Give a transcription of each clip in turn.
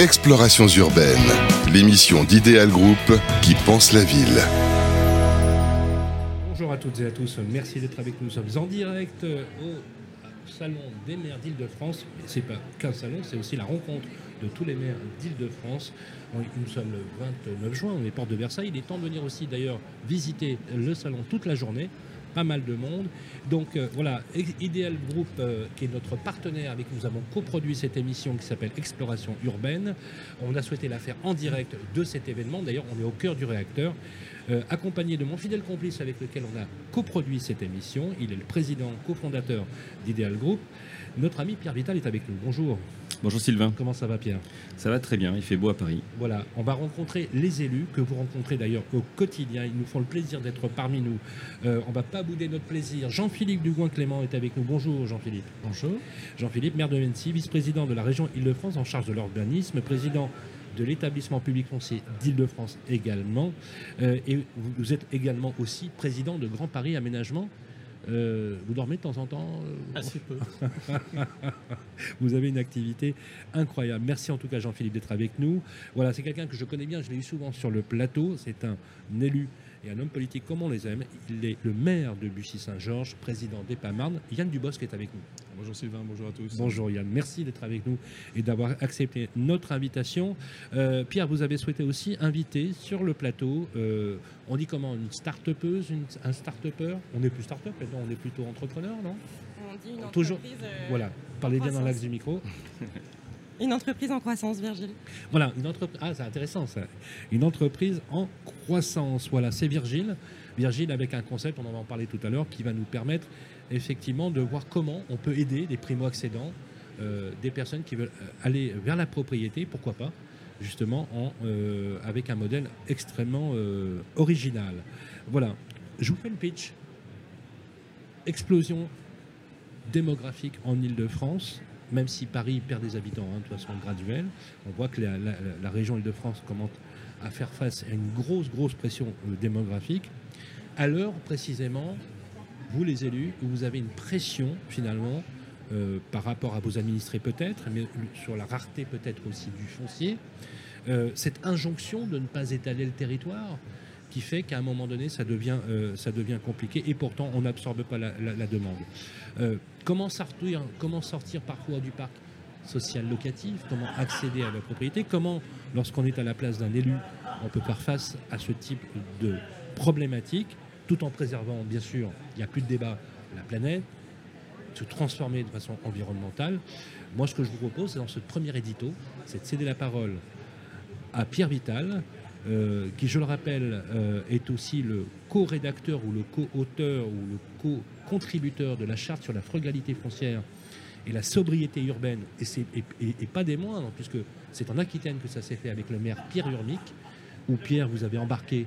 Explorations urbaines, l'émission d'Idéal Group qui pense la ville. Bonjour à toutes et à tous, merci d'être avec nous. Nous sommes en direct au Salon des maires d'Île-de-France. Ce n'est pas qu'un salon, c'est aussi la rencontre de tous les maires d'Île-de-France. Nous sommes le 29 juin, on est porte de Versailles. Il est temps de venir aussi d'ailleurs visiter le salon toute la journée pas mal de monde. Donc euh, voilà, Ideal Group, euh, qui est notre partenaire avec qui nous avons coproduit cette émission qui s'appelle Exploration urbaine. On a souhaité la faire en direct de cet événement. D'ailleurs, on est au cœur du réacteur, euh, accompagné de mon fidèle complice avec lequel on a coproduit cette émission. Il est le président, cofondateur d'Ideal Group. Notre ami Pierre Vital est avec nous. Bonjour. Bonjour Sylvain. Comment ça va Pierre? Ça va très bien, il fait beau à Paris. Voilà, on va rencontrer les élus que vous rencontrez d'ailleurs au quotidien. Ils nous font le plaisir d'être parmi nous. Euh, on ne va pas bouder notre plaisir. Jean-Philippe Dugouin-Clément est avec nous. Bonjour Jean-Philippe. Bonjour. Jean-Philippe, maire de Mency, vice-président de la région Île-de-France en charge de l'urbanisme, président de l'établissement public foncier d'Île-de-France également. Euh, et vous êtes également aussi président de Grand Paris Aménagement. Euh, vous dormez de temps en temps euh, Assez peu. vous avez une activité incroyable. Merci en tout cas Jean-Philippe d'être avec nous. Voilà, c'est quelqu'un que je connais bien, je l'ai eu souvent sur le plateau. C'est un élu et un homme politique comme on les aime. Il est le maire de Bussy-Saint-Georges, président d'EPAMARN. Yann Dubosc est avec nous. Bonjour Sylvain, bonjour à tous. Bonjour Yann, merci d'être avec nous et d'avoir accepté notre invitation. Euh, Pierre, vous avez souhaité aussi inviter sur le plateau, euh, on dit comment, une start-upeuse, un start-upper? On n'est plus start-up maintenant, on est plutôt entrepreneur, non? On dit une Toujours, entreprise. euh, voilà, parlez bien dans l'axe du micro. Une entreprise en croissance, Virgile. Voilà, une entreprise. Ah, c'est intéressant ça. Une entreprise en croissance. Voilà, c'est Virgile. Virgile avec un concept, on en va en parler tout à l'heure, qui va nous permettre effectivement de voir comment on peut aider des primo-accédants, euh, des personnes qui veulent euh, aller vers la propriété, pourquoi pas, justement en, euh, avec un modèle extrêmement original. Voilà, je vous fais le pitch. Explosion démographique en Ile-de-France, même si Paris perd des habitants hein, de façon graduelle, on voit que la, région Île-de-France commence à faire face à une grosse, grosse pression euh, démographique. À l'heure, précisément, vous les élus, vous avez une pression finalement euh, par rapport à vos administrés peut-être, mais sur la rareté peut-être aussi du foncier, euh, cette injonction de ne pas étaler le territoire qui fait qu'à un moment donné, ça devient, compliqué et pourtant on n'absorbe pas la demande. Comment, sortir, comment sortir parfois du parc social locatif? Comment accéder à la propriété? Comment, lorsqu'on est à la place d'un élu, on peut faire face à ce type de problématique tout en préservant, bien sûr, il n'y a plus de débat, la planète, se transformer de façon environnementale. Moi, ce que je vous propose, c'est dans ce premier édito, c'est de céder la parole à Pierre Vital, euh, qui, je le rappelle, euh, est aussi le co-rédacteur ou le co-auteur ou le co-contributeur de la charte sur la frugalité foncière et la sobriété urbaine, et, pas des moindres, puisque c'est en Aquitaine que ça s'est fait avec le maire Pierre Urmic, où Pierre, vous avez embarqué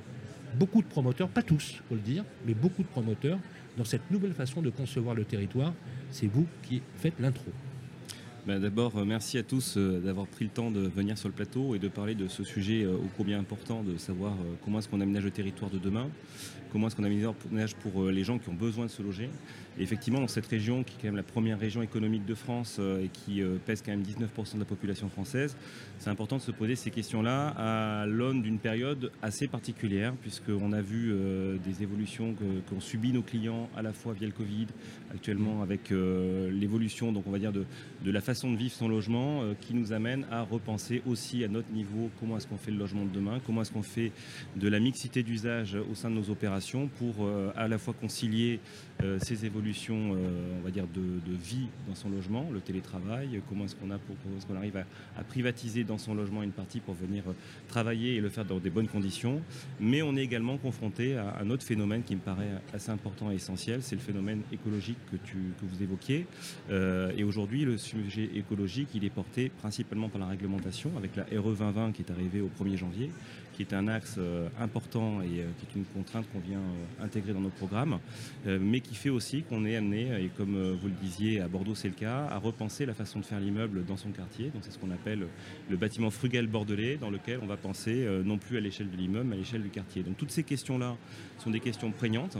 beaucoup de promoteurs, pas tous, faut le dire, mais beaucoup de promoteurs, dans cette nouvelle façon de concevoir le territoire. C'est vous qui faites l'intro. Ben, D'abord, euh, merci à tous euh, d'avoir pris le temps de venir sur le plateau et de parler de ce sujet euh, ô combien important de savoir comment est-ce qu'on aménage le territoire de demain, comment est-ce qu'on aménage pour euh, les gens qui ont besoin de se loger. Et effectivement, dans cette région, qui est quand même la première région économique de France euh, et qui euh, pèse quand même 19% de la population française, c'est important de se poser ces questions-là à l'aune d'une période assez particulière, puisqu'on a vu des évolutions que- qu'ont subi nos clients à la fois via le Covid, actuellement avec euh, l'évolution, donc on va dire, de, de la façon de vivre son logement, qui nous amène à repenser aussi à notre niveau comment est-ce qu'on fait le logement de demain, comment est-ce qu'on fait de la mixité d'usage au sein de nos opérations pour euh, à la fois concilier euh, ces évolutions, euh, on va dire, de, vie dans son logement, le télétravail, comment est-ce qu'on a pour, est-ce qu'on arrive à, privatiser dans son logement une partie pour venir travailler et le faire dans des bonnes conditions. Mais on est également confronté à un autre phénomène qui me paraît assez important et essentiel, c'est le phénomène écologique que, tu, que vous évoquiez. Et aujourd'hui, le sujet écologique, il est porté principalement par la réglementation, avec la RE 2020 qui est arrivée au 1er janvier, qui est un axe euh, important et euh, qui est une contrainte qu'on vient euh, intégrer dans nos programmes, mais qui fait aussi qu'on est amené, et comme vous le disiez, à Bordeaux c'est le cas, à repenser la façon de faire l'immeuble dans son quartier. Donc c'est ce qu'on appelle le bâtiment frugal bordelais, dans lequel on va penser non plus à l'échelle de l'immeuble, mais à l'échelle du quartier. Donc toutes ces questions-là sont des questions prégnantes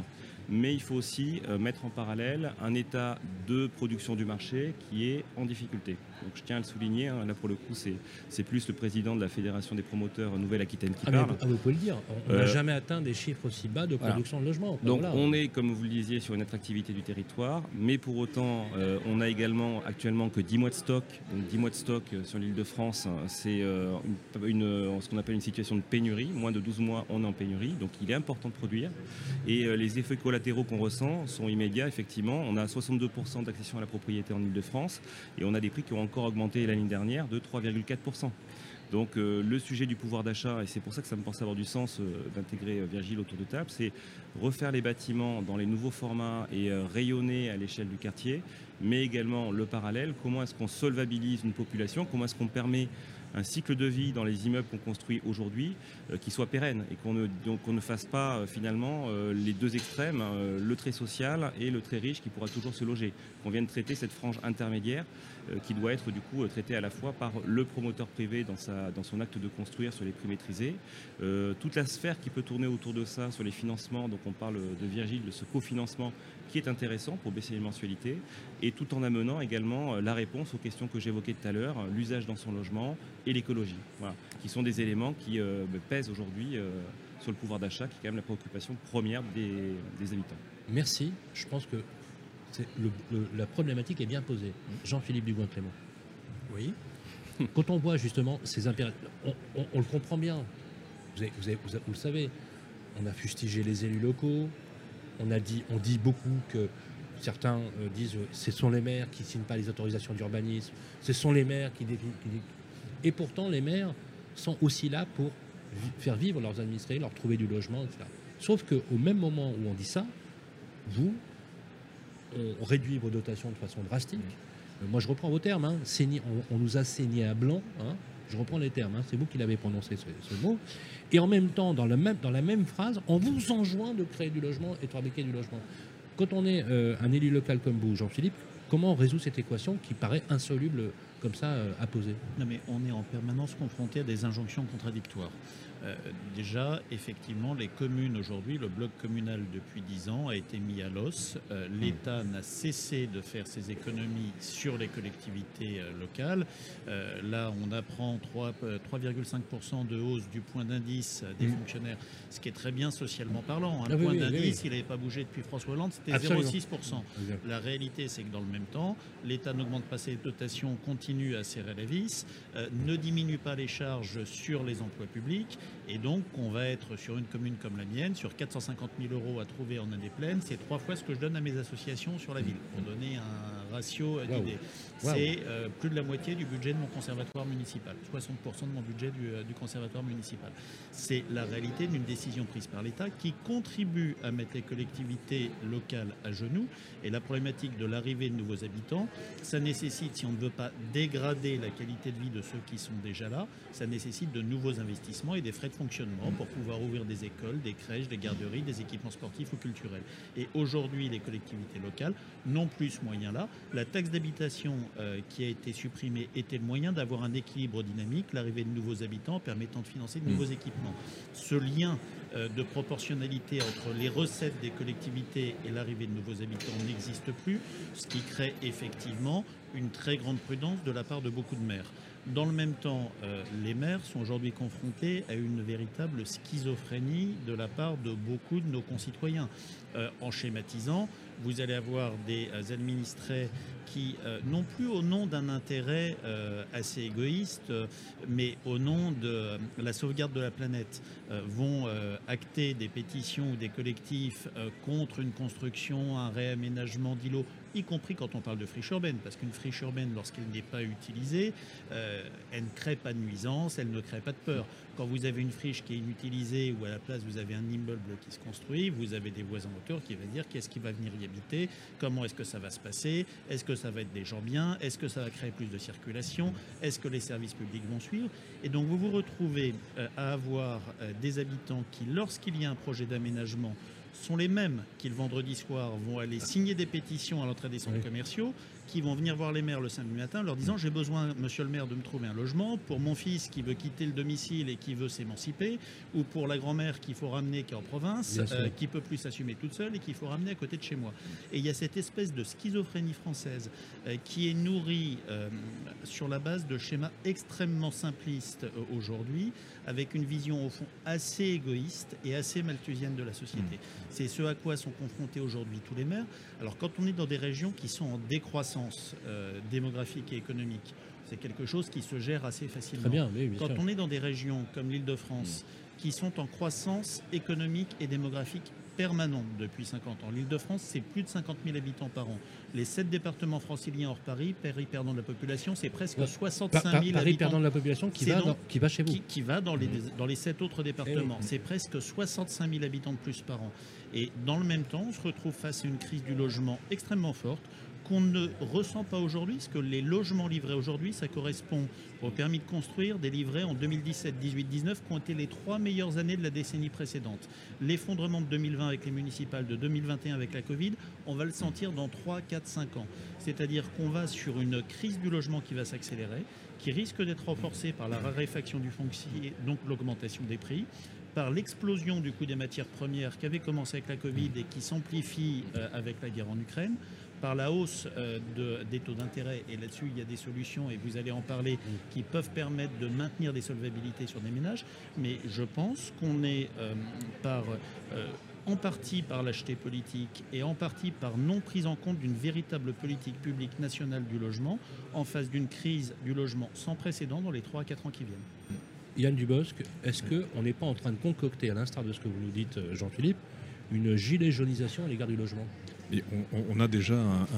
mais il faut aussi mettre en parallèle un état de production du marché qui est en difficulté. Donc je tiens à le souligner, hein, là pour le coup c'est plus le président de la Fédération des promoteurs Nouvelle-Aquitaine qui ah, parle. vous, pouvez le dire, on n'a euh, jamais atteint des chiffres aussi bas de production de logements. Donc on est, comme vous le disiez, sur une attractivité du territoire, mais pour autant euh, on a également actuellement que 10 mois de stock. Donc 10 mois de stock sur l'île de France, c'est une, ce qu'on appelle une situation de pénurie. Moins de 12 mois on est en pénurie, donc il est important de produire. Et les effets latéraux qu'on ressent sont immédiats, effectivement. On a 62% d'accession à la propriété en Ile-de-France et on a des prix qui ont encore augmenté l'année dernière de 3,4%. Donc euh, le sujet du pouvoir d'achat, et c'est pour ça que ça me pense avoir du sens euh, d'intégrer euh, Virgile autour de table, c'est refaire les bâtiments dans les nouveaux formats et rayonner à l'échelle du quartier, mais également le parallèle, comment est-ce qu'on solvabilise une population, comment est-ce qu'on permet un cycle de vie dans les immeubles qu'on construit aujourd'hui qui soit pérenne et qu'on ne, fasse pas finalement les deux extrêmes, le très social et le très riche qui pourra toujours se loger? Qu'on vienne traiter cette frange intermédiaire qui doit être du coup traitée à la fois par le promoteur privé dans, son acte de construire sur les prix maîtrisés, toute la sphère qui peut tourner autour de ça sur les financements, donc on parle de Virgile, de ce cofinancement qui est intéressant pour baisser les mensualités, et tout en amenant également euh, la réponse aux questions que j'évoquais tout à l'heure, euh, l'usage dans son logement et l'écologie, qui sont des éléments qui euh, pèsent aujourd'hui sur le pouvoir d'achat, qui est quand même la préoccupation première des, habitants. Merci. Je pense que la problématique est bien posée. Jean-Philippe Dubois-Clément. Oui. Quand on voit justement ces impératifs, on, le comprend bien. vous, le savez, on a fustigé les élus locaux, on, a dit, on dit beaucoup que certains euh, disent que ce sont les maires qui ne signent pas les autorisations d'urbanisme, ce sont les maires qui, Et pourtant, les maires sont aussi là pour faire vivre leurs administrés, leur trouver du logement, etc. Sauf qu'au même moment où on dit ça, vous, on réduit vos dotations de façon drastique. Euh, moi, je reprends vos termes. Hein. on, nous a saigné à blanc. Hein. Je reprends les termes. Hein. C'est vous qui l'avez prononcé ce, mot. Et en même temps, dans, la même phrase, on vous enjoint de créer du logement et de fabriquer du logement. Quand on est euh, un élu local comme vous, Jean-Philippe, comment on résout cette équation qui paraît insoluble comme ça euh, à poser Non mais on est en permanence confronté à des injonctions contradictoires. Euh, déjà, effectivement, les communes aujourd'hui, le bloc communal depuis 10 ans a été mis à l'os. Euh, L'État n'a cessé de faire ses économies sur les collectivités euh, locales. là, on apprend 3,5% de hausse du point d'indice des mmh. fonctionnaires, ce qui est très bien socialement parlant. Un ah point d'indice, il n'avait pas bougé depuis François Hollande, c'était 0,6%. La réalité, c'est que dans le même temps, l'État n'augmente pas ses dotations, continue à serrer la vis, ne diminue pas les charges sur les emplois publics et donc, on va être sur une commune comme la mienne, sur 450 000 euros à trouver en année pleine. C'est trois fois ce que je donne à mes associations sur la ville, pour donner un ratio d'idées. C'est euh, plus de la moitié du budget de mon conservatoire municipal, 60% de mon budget euh, du, conservatoire municipal. C'est la réalité d'une décision prise par l'État qui contribue à mettre les collectivités locales à genoux. Et la problématique de l'arrivée de nouveaux habitants, ça nécessite, si on ne veut pas dégrader la qualité de vie de ceux qui sont déjà là, ça nécessite de nouveaux investissements et des frais de fonctionnement pour pouvoir ouvrir des écoles, des crèches, des garderies, des équipements sportifs ou culturels. Et aujourd'hui, les collectivités locales n'ont plus ce moyen-là. La taxe d'habitation euh, qui a été supprimée était le moyen d'avoir un équilibre dynamique, l'arrivée de nouveaux habitants permettant de financer de nouveaux mmh. équipements. Ce lien euh, de proportionnalité entre les recettes des collectivités et l'arrivée de nouveaux habitants n'existe plus, ce qui crée effectivement une très grande prudence de la part de beaucoup de maires. Dans le même temps, euh, les maires sont aujourd'hui confrontés à une véritable schizophrénie de la part de beaucoup de nos concitoyens. Euh, en schématisant, vous allez avoir des euh, administrés qui, non plus au nom d'un intérêt assez égoïste, mais au nom de la sauvegarde de la planète, vont acter des pétitions ou des collectifs contre une construction, un réaménagement d'îlots y compris quand on parle de friche urbaine, parce qu'une friche urbaine, lorsqu'elle n'est pas utilisée, euh, elle ne crée pas de nuisance, elle ne crée pas de peur. Quand vous avez une friche qui est inutilisée, ou à la place vous avez un immeuble qui se construit, vous avez des voisins autour qui vont dire qu'est-ce qui va venir y habiter, comment est-ce que ça va se passer, est-ce que ça va être des gens bien, est-ce que ça va créer plus de circulation, est-ce que les services publics vont suivre. Et donc vous vous retrouvez euh, à avoir euh, des habitants qui, lorsqu'il y a un projet d'aménagement, sont les mêmes qui le vendredi soir vont aller signer des pétitions à l'entrée des centres commerciaux qui vont venir voir les maires le samedi matin leur disant j'ai besoin, monsieur le maire, de me trouver un logement pour mon fils qui veut quitter le domicile et qui veut s'émanciper, ou pour la grand-mère qu'il faut ramener qui est en province, euh, qui peut plus s'assumer toute seule et qu'il faut ramener à côté de chez moi. Et il y a cette espèce de schizophrénie française euh, qui est nourrie euh, sur la base de schémas extrêmement simplistes euh, aujourd'hui, avec une vision au fond assez égoïste et assez malthusienne de la société. C'est ce à quoi sont confrontés aujourd'hui tous les maires. Alors quand on est dans des régions qui sont en décroissance euh, démographique et économique, c'est quelque chose qui se gère assez facilement. Très bien, oui, bien Quand sûr. on est dans des régions comme l'Île-de-France, qui sont en croissance économique et démographique permanente depuis 50 ans, l'Île-de-France, c'est plus de 50 000 habitants par an. Les sept départements franciliens hors Paris, Paris perdant de la population, c'est presque Ouais. 65 Par- 000 par- Paris habitants perdant de la population qui va, donc- dans- qui va chez vous. qui, qui va dans les, dans les sept autres départements. Oui. C'est presque 65 000 habitants de plus par an. Et dans le même temps, on se retrouve face à une crise du logement extrêmement forte qu'on ne ressent pas aujourd'hui, parce que les logements livrés aujourd'hui, ça correspond au permis de construire des livrés en 2017, 18, 19, qui ont été les trois meilleures années de la décennie précédente. L'effondrement de 2020 avec les municipales, de 2021 avec la Covid, on va le sentir dans 3, 4, 5 ans. C'est-à-dire qu'on va sur une crise du logement qui va s'accélérer, qui risque d'être renforcée par la raréfaction du foncier, donc l'augmentation des prix, par l'explosion du coût des matières premières qui avait commencé avec la Covid et qui s'amplifie euh, avec la guerre en Ukraine, par la hausse euh, de- des taux d'intérêt, et là-dessus il y a des solutions, et vous allez en parler, qui peuvent permettre de maintenir des solvabilités sur des ménages, mais je pense qu'on est euh, euh, en partie par l'acheté politique et en partie par non prise en compte d'une véritable politique publique nationale du logement en face d'une crise du logement sans précédent dans les 3 à 4 ans qui viennent. Yann Dubosc, est-ce qu'on n'est pas en train de concocter, à l'instar de ce que vous nous dites, Jean-Philippe, une gilet jaunisation à l'égard du logement? On, a déjà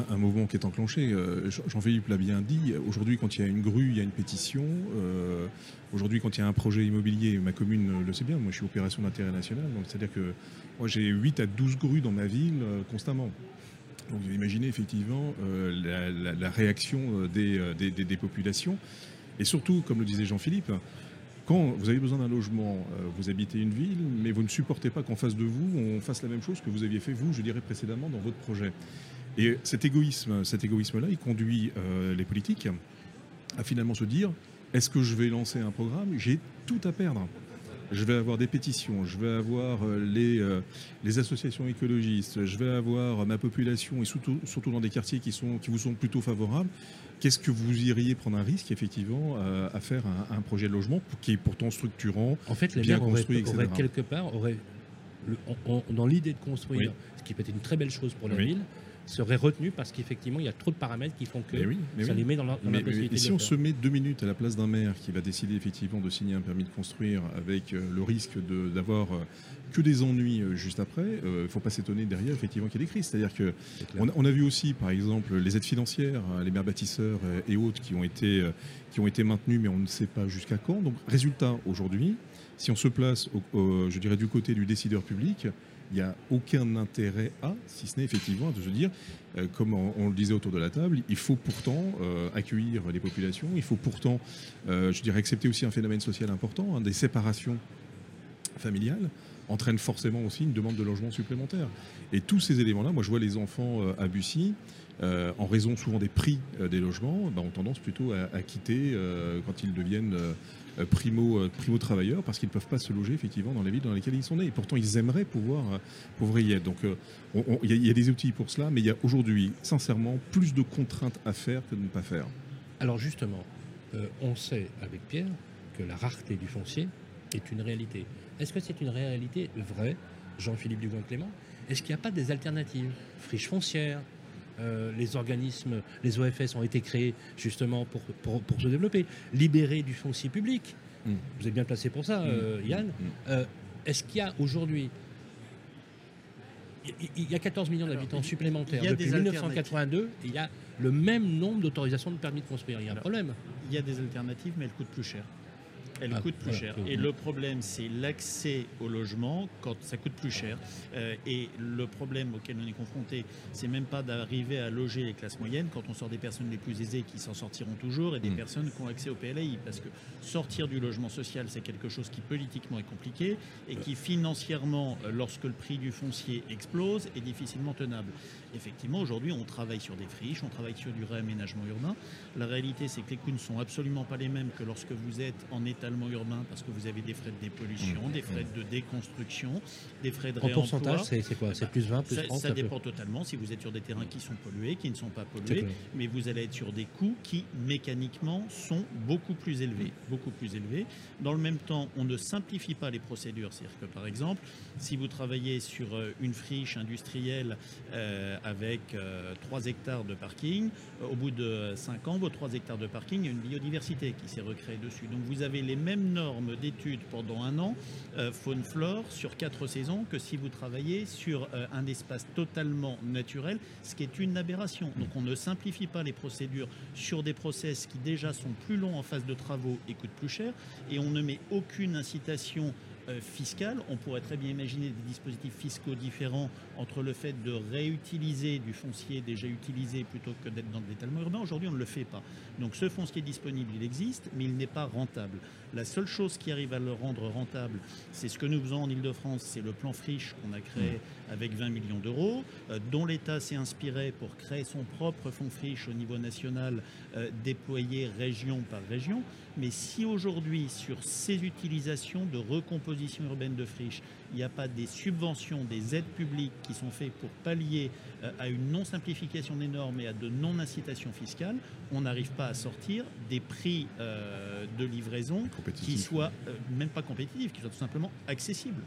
un, mouvement qui est enclenché. Euh, Jean- Jean-Philippe l'a bien dit. Aujourd'hui, quand il y a une grue, il y a une pétition. Euh, Aujourd'hui, quand il y a un projet immobilier, ma commune le sait bien. Moi, je suis opération d'intérêt national. C'est-à-dire que moi, j'ai 8 à 12 grues dans ma ville euh, constamment. Donc, vous imaginez effectivement la, réaction des populations. Et surtout, comme le disait Jean-Philippe, quand vous avez besoin d'un logement, euh, vous habitez une ville, mais vous ne supportez pas qu'en face de vous, on fasse la même chose que vous aviez fait vous, je dirais précédemment, dans votre projet. Et cet égoïsme, cet égoïsme-là, il conduit euh, les politiques à finalement se dire est-ce que je vais lancer un programme? J'ai tout à perdre. Je vais avoir des pétitions, je vais avoir euh, les, euh, les associations écologistes, je vais avoir ma population et surtout, surtout dans des quartiers qui, sont, qui vous sont plutôt favorables. Qu'est-ce que vous iriez prendre un risque effectivement euh, à faire un, un projet de logement qui est pourtant structurant En fait, Bien construit, etc. auraient quelque part, le- on- on- dans l'idée de construire, Oui. ce qui peut être une très belle chose pour la Oui. ville, serait retenu parce qu'effectivement, il y a trop de paramètres qui font que Mais oui, mais ça oui. les met dans la- dans Mais, mais- si on faire. se met deux minutes à la place d'un maire qui va décider effectivement de signer un permis de construire avec euh, le risque d'avoir euh, que des ennuis euh, juste après, il ne faut pas s'étonner derrière effectivement qu'il y ait des crises. C'est-à-dire que on a, on a vu aussi par exemple les aides financières, euh, les maires bâtisseurs et autres qui ont été qui ont été maintenues, mais on ne sait pas jusqu'à quand. Donc résultat aujourd'hui, si on se place, au- au- je dirais du côté du décideur public. Il n'y a aucun intérêt à, si ce n'est effectivement de se dire, euh, comme on, le disait autour de la table, il faut pourtant euh, accueillir les populations, il faut pourtant, euh, je dirais, accepter aussi un phénomène social important, hein, des séparations familiales entraînent forcément aussi une demande de logement supplémentaire. Et tous ces éléments-là, moi je vois les enfants à Bussy, euh, en raison souvent des prix euh, des logements, bah, ont tendance plutôt à, quitter euh, quand ils deviennent euh, euh, primo, euh, primo travailleurs parce qu'ils ne peuvent pas se loger effectivement dans les villes dans lesquelles ils sont nés. Et pourtant ils aimeraient pouvoir, y être. Donc on- on- il y, a- des outils pour cela, mais il y a aujourd'hui sincèrement plus de contraintes à faire que de ne pas faire. Alors justement, on sait avec Pierre que la rareté du foncier est une réalité. Est-ce que c'est une réalité vraie, Jean-Philippe Dubois-Clément Est-ce qu'il n'y a pas des alternatives? Friches foncières, euh, les organismes, les OFS ont été créés justement pour, pour, pour se développer. Libérer du foncier public. Mm. Vous êtes bien placé pour ça, euh, Mm, Yann. mm, Euh, Est-ce qu'il y a aujourd'hui... il- y a 14 millions d'habitants supplémentaires il y a depuis des 1982 et il y a le même nombre d'autorisations de permis de construire. Il y a un Alors, problème. Il y a des alternatives, mais elles coûtent plus cher. Elle Ah, coûte plus voilà. cher. Et le problème, c'est l'accès au logement quand ça coûte plus cher. Euh, et le problème auquel on est confronté, c'est même pas d'arriver à loger les classes moyennes quand on sort des personnes les plus aisées qui s'en sortiront toujours et des Mhm. personnes qui ont accès au PLAI. Parce que sortir du logement social, c'est quelque chose qui politiquement est compliqué et qui financièrement, euh, lorsque le prix du foncier explose, est difficilement tenable. Effectivement, aujourd'hui, on travaille sur des friches, on travaille sur du réaménagement urbain. La réalité, c'est que les coûts ne sont absolument pas les mêmes que lorsque vous êtes en étalement urbain parce que vous avez des frais de dépollution, des frais de déconstruction, des frais de En réemploi. pourcentage, c'est quoi? C'est plus 20, plus Ça, 30 ça dépend totalement si vous êtes sur des terrains qui sont pollués, qui ne sont pas pollués, mais vous allez être sur des coûts qui mécaniquement sont beaucoup plus élevés, beaucoup plus élevés. Dans le même temps, on ne simplifie pas les procédures, c'est-à-dire que par exemple, si vous travaillez sur euh, une friche industrielle euh, avec euh, 3 hectares de parking, euh, au bout de 5 ans, vos 3 hectares de parking, il y a une biodiversité qui s'est recréée dessus. Donc vous avez les mêmes normes d'études pendant un an, euh, faune-flore, sur 4 saisons, que si vous travaillez sur euh, un espace totalement naturel, ce qui est une aberration. Donc on ne simplifie pas les procédures sur des process qui déjà sont plus longs en phase de travaux et coûtent plus cher, et on ne met aucune incitation euh. On pourrait très bien imaginer des dispositifs fiscaux différents entre le fait de réutiliser du foncier déjà utilisé plutôt que d'être dans de l'étalement urbain. Aujourd'hui, on ne le fait pas. Donc ce foncier disponible, il existe, mais il n'est pas rentable. La seule chose qui arrive à le rendre rentable, c'est ce que nous faisons en Ile-de-France, c'est le plan friche qu'on a créé avec 20 millions d'euros, euh, dont l'État s'est inspiré pour créer son propre fonds friche au niveau national, euh, déployé région par région. Mais si aujourd'hui, sur ces utilisations de recomposition urbaine de friche, il n'y a pas des subventions, des aides publiques qui sont faites pour pallier euh, à une non-simplification des normes et à de non-incitation fiscale, on n'arrive pas à sortir des prix euh, de livraison qui soient euh, même pas compétitifs, qui soient tout simplement accessibles.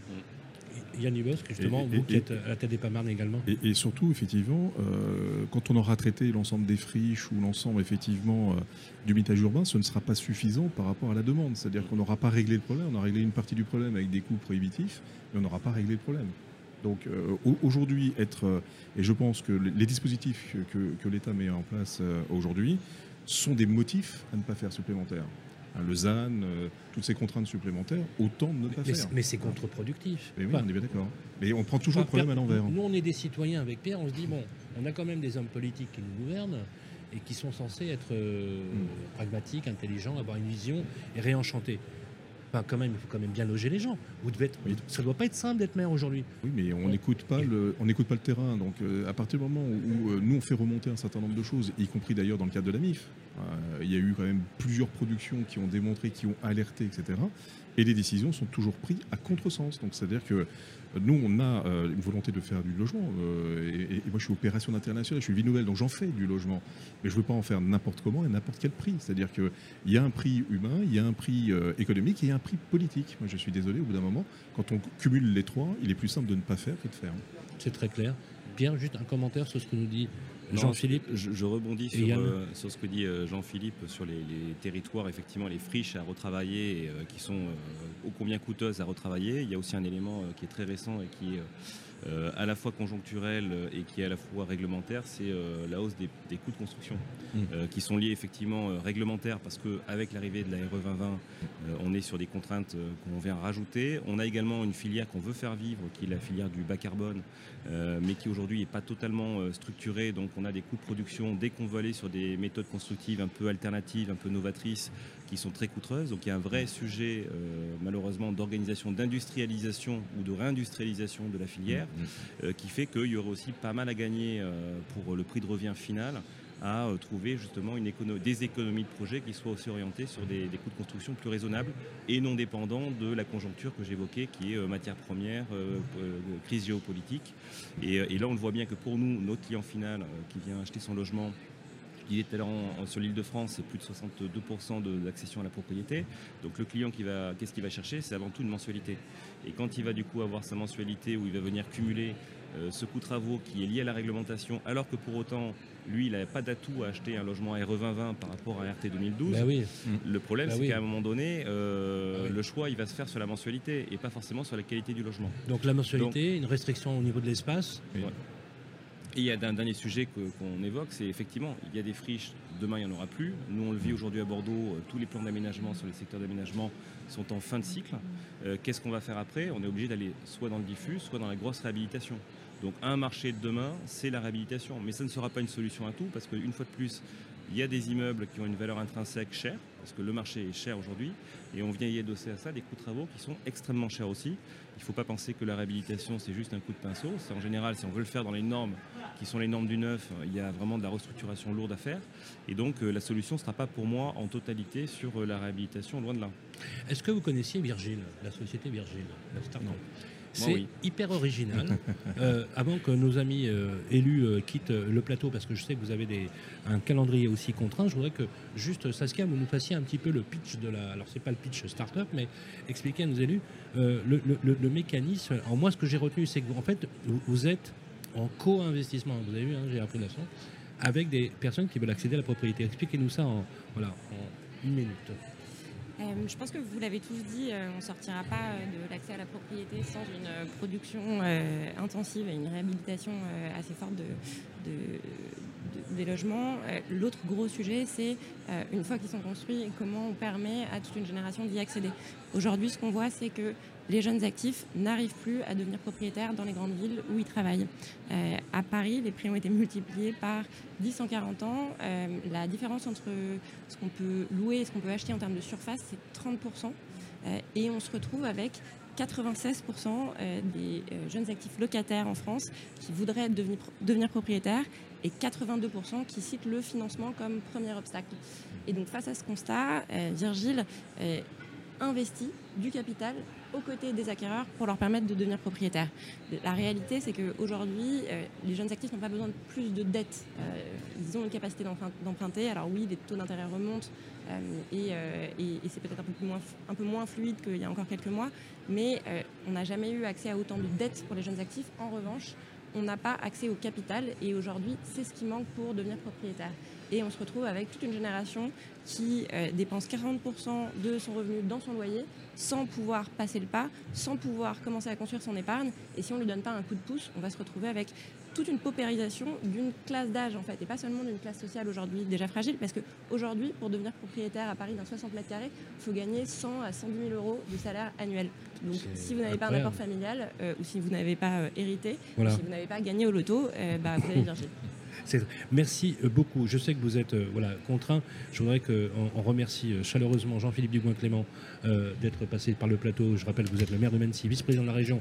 Yann Ibosque, justement, Et- et- vous qui êtes à la tête des Pamarnes également. Et, et surtout, effectivement, euh, quand on aura traité l'ensemble des friches ou l'ensemble, effectivement, euh, du mitage urbain, ce ne sera pas suffisant par rapport à la demande. C'est-à-dire qu'on n'aura pas réglé le problème. On a réglé une partie du problème avec des coûts prohibitifs, mais on n'aura pas réglé le problème. Donc euh, au- aujourd'hui, être, euh, et je pense que les dispositifs que, que- l'État met en place euh, aujourd'hui sont des motifs à ne pas faire supplémentaires. Hein, ZAN, euh, toutes ces contraintes supplémentaires, autant de ne pas Mais, faire. mais c'est contre-productif. Mais oui, Enfin, on est bien d'accord. Mais on prend toujours le problème à l'envers. Nous, on est des citoyens avec Pierre, on se dit, bon, on a quand même des hommes politiques qui nous gouvernent et qui sont censés être euh, Mm. pragmatiques, intelligents, avoir une vision et réenchanter. Enfin, quand même, il faut quand même bien loger les gens. Vous devez être, Oui. Ça doit pas être simple d'être maire aujourd'hui. Oui, mais on n'écoute pas le, on pas le terrain. Donc, euh, à partir du moment où, où, euh, nous on fait remonter un certain nombre de choses, y compris d'ailleurs dans le cadre de la MIF, euh, il y a eu quand même plusieurs productions qui ont démontré, qui ont alerté, etc. Et les décisions sont toujours prises à contresens. Donc, c'est-à-dire que nous, on a euh, une volonté de faire du logement. euh, et, moi, je suis opération internationale, je suis vie nouvelle, donc j'en fais du logement. Mais je ne veux pas en faire n'importe comment et n'importe quel prix. C'est-à-dire qu'il y a un prix humain, il y a un prix euh, économique et il y a un prix politique. Moi, je suis désolé, au bout d'un moment, quand on cumule les trois, il est plus simple de ne pas faire que de faire. C'est très clair. Pierre, juste un commentaire sur ce que nous dit Jean-Philippe. Je, je rebondis sur, euh, sur ce que dit euh, Jean-Philippe sur les, les territoires, effectivement, les friches à retravailler et, euh, qui sont euh, ô combien coûteuses à retravailler. Il y a aussi un élément euh, qui est très récent et qui est euh, à la fois conjoncturel euh, et qui est à la fois réglementaire, c'est euh, la hausse des, des coûts de construction Mm. euh, qui sont liés effectivement réglementaires parce qu'avec l'arrivée de la RE 2020, euh, on est sur des contraintes qu'on vient rajouter. On a également une filière qu'on veut faire vivre qui est la filière du bas carbone mais qui aujourd'hui n'est pas totalement structurée. Donc on a des coûts de production dès qu'on veut aller sur des méthodes constructives un peu alternatives, un peu novatrices, qui sont très coûteuses. Donc il y a un vrai sujet euh, malheureusement d'organisation, d'industrialisation ou de réindustrialisation de la filière, euh, qui fait qu'il y aurait aussi pas mal à gagner euh, pour le prix de revient final à trouver justement une écono- des économies de projet qui soient aussi orientées sur des, des coûts de construction plus raisonnables et non dépendants de la conjoncture que j'évoquais qui est euh, matière première, euh, euh, crise géopolitique. Et, et là on le voit bien que pour nous, notre client final qui vient acheter son logement, l'heure en- en- sur l'île de France, c'est plus de 62% de- d'accession à la propriété. Donc le client qui va, qu'est-ce qu'il va chercher? C'est avant tout une mensualité. Et quand il va du coup avoir sa mensualité où il va venir cumuler euh, ce coût de travaux qui est lié à la réglementation, alors que pour autant, lui, il n'avait pas d'atout à acheter un logement RE 2020 par rapport à RT 2012. Bah oui. Le problème, Bah c'est oui. qu'à un moment donné, euh, Ah oui. le choix, il va se faire sur la mensualité et pas forcément sur la qualité du logement. Donc la mensualité, une restriction au niveau de l'espace. Et il y a un dernier sujet qu'on évoque, c'est effectivement, il y a des friches, demain il n'y en aura plus. Nous on le vit aujourd'hui à Bordeaux, euh, tous les plans d'aménagement sur les secteurs d'aménagement sont en fin de cycle. Euh, Qu'est-ce qu'on va faire après? On est obligé d'aller soit dans le diffus, soit dans la grosse réhabilitation. Donc un marché de demain, c'est la réhabilitation. Mais ça ne sera pas une solution à tout, parce qu'une fois de plus, il y a des immeubles qui ont une valeur intrinsèque chère, parce que le marché est cher aujourd'hui, et on vient y adosser à ça des coûts de travaux qui sont extrêmement chers aussi. Il ne faut pas penser que la réhabilitation, c'est juste un coup de pinceau. C'est en général, si on veut le faire dans les normes qui sont les normes du neuf, il y a vraiment de la restructuration lourde à faire. Et donc, euh, la solution ne sera pas pour moi en totalité sur euh, la réhabilitation, loin de là. Est-ce que vous connaissiez Virgile, la société Virgile, la start-up? C'est oui. hyper original. Euh, avant que nos amis euh, élus euh, quittent le plateau, parce que je sais que vous avez des, un calendrier aussi contraint, je voudrais que juste Saskia, vous nous fassiez un petit peu le pitch de la. Alors, c'est pas le pitch start-up, mais expliquer à nos élus le, le- le- le mécanisme. Alors, moi, ce que j'ai retenu, c'est que, en fait, vous, vous êtes en co-investissement. Vous avez vu, hein, j'ai appris la leçon, avec des personnes qui veulent accéder à la propriété. Expliquez-nous ça en, voilà, en une minute. Euh, je pense que vous l'avez tous dit, euh, on ne sortira pas euh, de l'accès à la propriété sans une production intensive et une réhabilitation assez forte de, de- de- des logements. L'autre gros sujet, c'est une fois qu'ils sont construits, comment on permet à toute une génération d'y accéder. Aujourd'hui, ce qu'on voit, c'est que les jeunes actifs n'arrivent plus à devenir propriétaires dans les grandes villes où ils travaillent. Euh, à Paris, les prix ont été multipliés par 10 en 40 ans. Euh, la différence entre ce qu'on peut louer et ce qu'on peut acheter en termes de surface, c'est 30%. Euh, et on se retrouve avec 96% euh, des jeunes actifs locataires en France qui voudraient devenir, devenir propriétaires et 82% qui citent le financement comme premier obstacle. Et donc face à ce constat, Virgile investit du capital aux côtés des acquéreurs pour leur permettre de devenir propriétaires. La réalité, c'est qu'aujourd'hui, euh, les jeunes actifs n'ont pas besoin de plus de dettes. Euh, ils ont une capacité d'emprunt- d'emprunter. Alors oui, les taux d'intérêt remontent euh, et, c'est peut-être un, peu moins- un peu moins fluide qu'il y a encore quelques mois, mais on n'a jamais eu accès à autant de dettes pour les jeunes actifs. En revanche, on n'a pas accès au capital et aujourd'hui, c'est ce qui manque pour devenir propriétaire. Et on se retrouve avec toute une génération qui euh, dépense 40% de son revenu dans son loyer sans pouvoir passer le pas, sans pouvoir commencer à construire son épargne. Et si on ne lui donne pas un coup de pouce, on va se retrouver avec toute une paupérisation d'une classe d'âge en fait, et pas seulement d'une classe sociale aujourd'hui déjà fragile, parce qu'aujourd'hui, pour devenir propriétaire à Paris d'un 60 mètres carrés, il faut gagner 100 à 110 000 euros de salaire annuel. Donc si vous n'avez pas un apport familial, euh, ou si vous n'avez pas euh, hérité, Voilà. ou si vous n'avez pas gagné au loto, bah, vous avez Virgile. Merci euh, beaucoup. Je sais que vous êtes euh, voilà, contraint. Je voudrais qu'on on remercie euh, chaleureusement Jean-Philippe Dubois-Clément d'être passé par le plateau. Je rappelle que vous êtes le maire de Mency, vice-président de la région,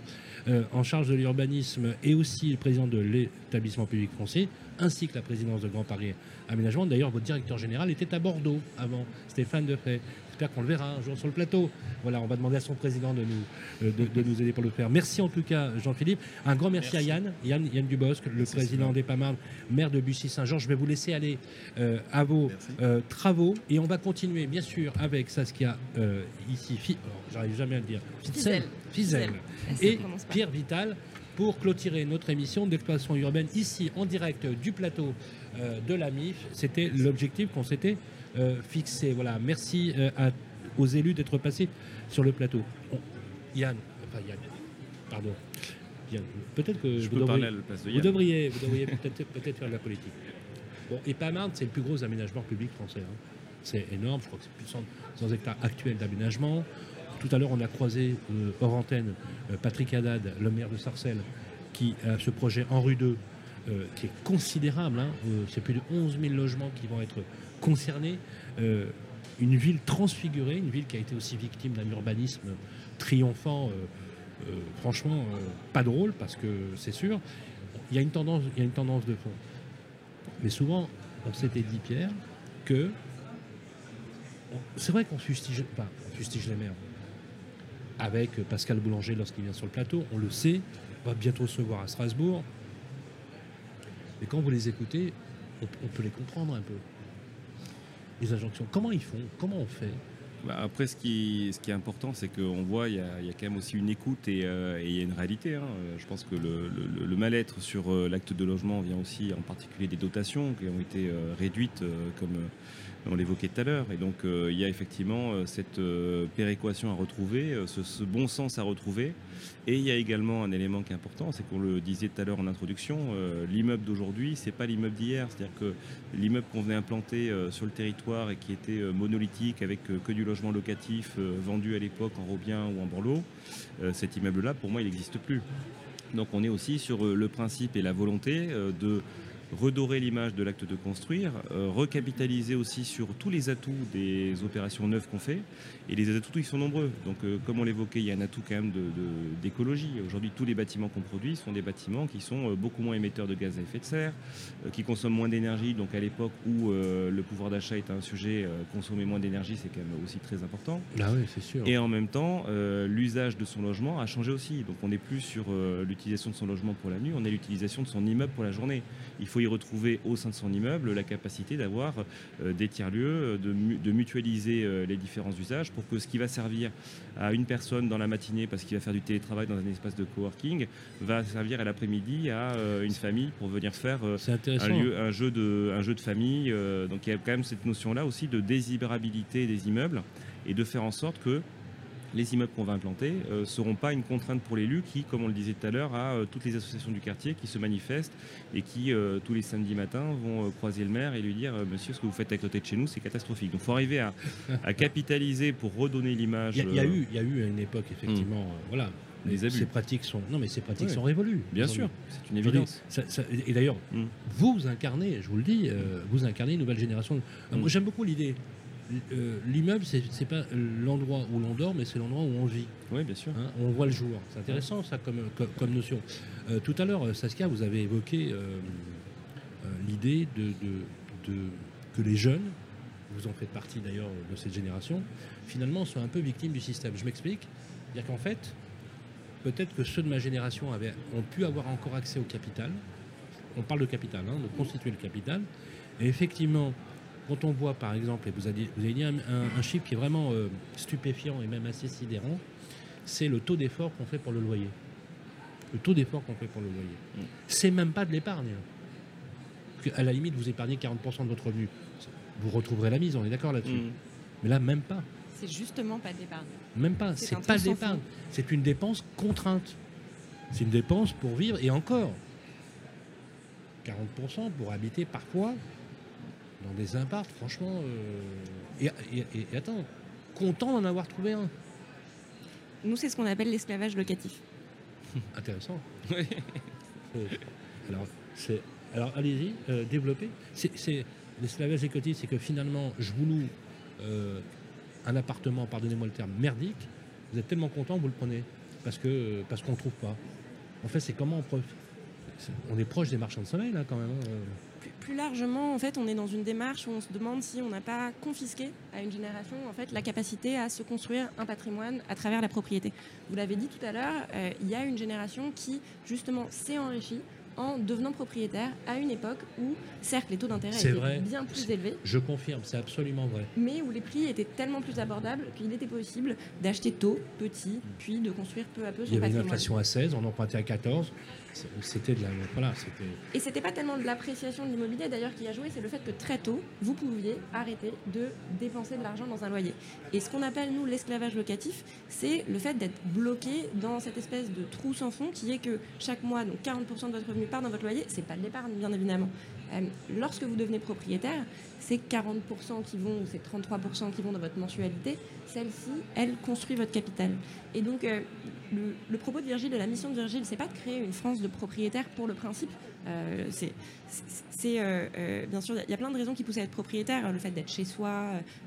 en charge de l'urbanisme et aussi le président de l'établissement public français, ainsi que la présidence de Grand Paris Aménagement. D'ailleurs, votre directeur général était à Bordeaux avant, Stéphane Defray. J'espère qu'on le verra un jour sur le plateau. Voilà, on va demander à son président de nous, euh, de, de nous aider pour le faire. Merci en tout cas, Jean-Philippe. Un grand merci, Merci. à Yann, Yann, Yann Dubosc, le président des PAMARD, maire de Bussy-Saint-Jean. Je vais vous laisser aller euh, à vos euh, travaux et on va continuer bien sûr avec Saskia euh, ici, Fi- alors, j'arrive jamais à le dire, Fitzel. Fitzel. Ça et. Pierre Vital pour clôturer notre émission d'exploitation urbaine ici en direct du plateau euh, de la MIF. C'était l'objectif qu'on s'était fixé. Voilà, merci euh, à- aux élus d'être passés sur le plateau. Yann, enfin Yann, pardon. Peut-être que Je vous peux parler devriez- à la place de vous Yann. devriez, vous devriez peut-être faire de la politique. Bon, et Pamarde, c'est le plus gros aménagement public français. hein. C'est énorme, je crois que c'est plus de 100, 100 hectares actuels d'aménagement. Tout à l'heure, on a croisé euh, hors antenne euh, Patrick Haddad, le maire de Sarcelles, qui a ce projet en rue 2, euh, qui est considérable. hein. Euh, c'est plus de 11 000 logements qui vont être concernés. Euh, une ville transfigurée, une ville qui a été aussi victime d'un urbanisme triomphant, euh, euh, franchement, pas drôle, parce que c'est sûr, il y a une tendance, il y a une tendance de fond. Mais souvent, on s'était dit, Pierre, que c'est vrai qu'on fustige, les maires. Avec Pascal Boulanger lorsqu'il vient sur le plateau, on le sait, on va bientôt se voir à Strasbourg. Mais quand vous les écoutez, on peut les comprendre un peu. Les injonctions. Comment ils font? Comment on fait? Bah, après, ce qui, ce qui est important, c'est qu'on voit, il y, a, quand même aussi une écoute et, euh, il y a une réalité. hein. Euh, Je pense que le, mal-être sur euh, l'acte de logement vient aussi en particulier des dotations qui ont été réduites, comme On l'évoquait tout à l'heure. Et donc, euh, il y a effectivement euh, cette euh, péréquation à retrouver, ce, ce bon sens à retrouver. Et il y a également un élément qui est important, c'est qu'on le disait tout à l'heure en introduction, l'immeuble d'aujourd'hui, c'est pas l'immeuble d'hier. C'est-à-dire que l'immeuble qu'on venait implanter sur le territoire et qui était monolithique avec que du logement locatif vendu à l'époque en Robien ou en Borloo, cet immeuble-là, pour moi, il n'existe plus. Donc on est aussi sur le principe et la volonté de redorer l'image de l'acte de construire, euh, recapitaliser aussi sur tous les atouts des opérations neuves qu'on fait. Et les atouts, ils sont nombreux. Donc, euh, comme on l'évoquait, il y a un atout quand même de- de- d'écologie. Aujourd'hui, tous les bâtiments qu'on produit sont des bâtiments qui sont euh, beaucoup moins émetteurs de gaz à effet de serre, euh, qui consomment moins d'énergie. Donc, à l'époque où euh, le pouvoir d'achat est un sujet, euh, consommer moins d'énergie, c'est quand même aussi très important. Ah oui, c'est sûr. Et en même temps, euh, l'usage de son logement a changé aussi. Donc on n'est plus sur euh, l'utilisation de son logement pour la nuit, on est l'utilisation de son immeuble pour la journée. Il faut y retrouver au sein de son immeuble la capacité d'avoir euh, des tiers-lieux, de, mu- de mutualiser euh, les différents usages pour que ce qui va servir à une personne dans la matinée parce qu'il va faire du télétravail dans un espace de coworking va servir à l'après-midi à euh, une famille pour venir faire euh, un, intéressant. lieu, un, jeu de, un jeu de famille. euh, donc il y a quand même cette notion-là aussi de désirabilité des immeubles et de faire en sorte que les immeubles qu'on va implanter ne seront pas une contrainte pour l'élu qui, comme on le disait tout à l'heure, a euh, toutes les associations du quartier qui se manifestent et qui, euh, tous les samedis matins, vont euh, croiser le maire et lui dire euh, Monsieur, ce que vous faites à côté de chez nous, c'est catastrophique. Donc il faut arriver à, à capitaliser pour redonner l'image. Il y, a- il y a euh, eu, il y a eu à une époque, effectivement, euh, voilà. Abus. Ces pratiques sont, non, mais ces pratiques Ouais. sont révolues. Bien sûr, c'est une évidence. ça- ça- et d'ailleurs, Mm. vous incarnez, je vous le dis, euh, vous incarnez une nouvelle génération. Euh, Mm. Moi, j'aime beaucoup l'idée. Euh, L'immeuble, c'est pas l'endroit où l'on dort, mais c'est l'endroit où on vit. Oui, bien sûr. hein, on voit le jour. C'est intéressant, ça, comme, comme, comme notion. Euh, tout à l'heure, euh, Saskia, vous avez évoqué euh, euh, l'idée de, de- de- que les jeunes, vous en faites partie d'ailleurs de cette génération, finalement soient un peu victimes du système. Je m'explique. C'est-à-dire qu'en fait, peut-être que ceux de ma génération avaient, ont pu avoir encore accès au capital. On parle de capital, hein, de constituer le capital. Et effectivement, quand on voit par exemple, et vous avez, vous avez dit un, un- un chiffre qui est vraiment euh, stupéfiant et même assez sidérant, c'est le taux d'effort qu'on fait pour le loyer. Le taux d'effort qu'on fait pour le loyer. C'est même pas de l'épargne. Que, À la limite, vous épargnez 40% de votre revenu. Vous retrouverez la mise, on est d'accord là-dessus. Mm. Mais là, même pas. C'est justement pas d'épargne. Même pas. C'est pas d'épargne. C'est une dépense contrainte. C'est une dépense pour vivre et encore 40% pour habiter parfois dans des imparts, franchement. euh, Et, et- et- et attends, content d'en avoir trouvé un. Nous, c'est ce qu'on appelle l'esclavage locatif. Intéressant. Oui. C'est- Alors, c'est, alors allez-y, euh, développez. C'est, c'est, l'esclavage écotique, c'est que finalement, je vous loue euh, un appartement, pardonnez-moi le terme, merdique. Vous êtes tellement content, vous le prenez. Parce, que, parce qu'on ne trouve pas. En fait, c'est comment on, prof- on est proche des marchands de sommeil, là, quand même. hein, euh. Plus, largement, en fait, on est dans une démarche où on se demande si on n'a pas confisqué à une génération la capacité à se construire un patrimoine à travers la propriété. Vous l'avez dit tout à l'heure, euh, il y a une génération qui, justement, s'est enrichie en devenant propriétaire à une époque où, certes, les taux d'intérêt étaient vrai. bien plus élevés, Je confirme, c'est absolument vrai. mais où les prix étaient tellement plus abordables qu'il était possible d'acheter tôt, petit, puis de construire peu à peu Il son y avait une patrimoine. inflation à 16, on empruntait à 14. C'est- C'était de la. Voilà, c'était. Et c'était pas tellement de l'appréciation de l'immobilier d'ailleurs qui a joué, c'est le fait que très tôt, vous pouviez arrêter de dépenser de l'argent dans un loyer. Et ce qu'on appelle, nous, l'esclavage locatif, c'est le fait d'être bloqué dans cette espèce de trou sans fond qui est que chaque mois, donc 40% de votre revenu part dans votre loyer, c'est pas de l'épargne, bien évidemment. Euh, lorsque vous devenez propriétaire, c'est 40% qui vont, ou c'est 33% qui vont dans votre mensualité, celle-ci, elle construit votre capital. Et donc, euh, le, propos de Virgile, de la mission de Virgile, c'est pas de créer une France de propriétaires pour le principe. Euh, c'est, c'est- euh, euh, bien sûr, il y a plein de raisons qui poussent à être propriétaire. Le fait d'être chez soi,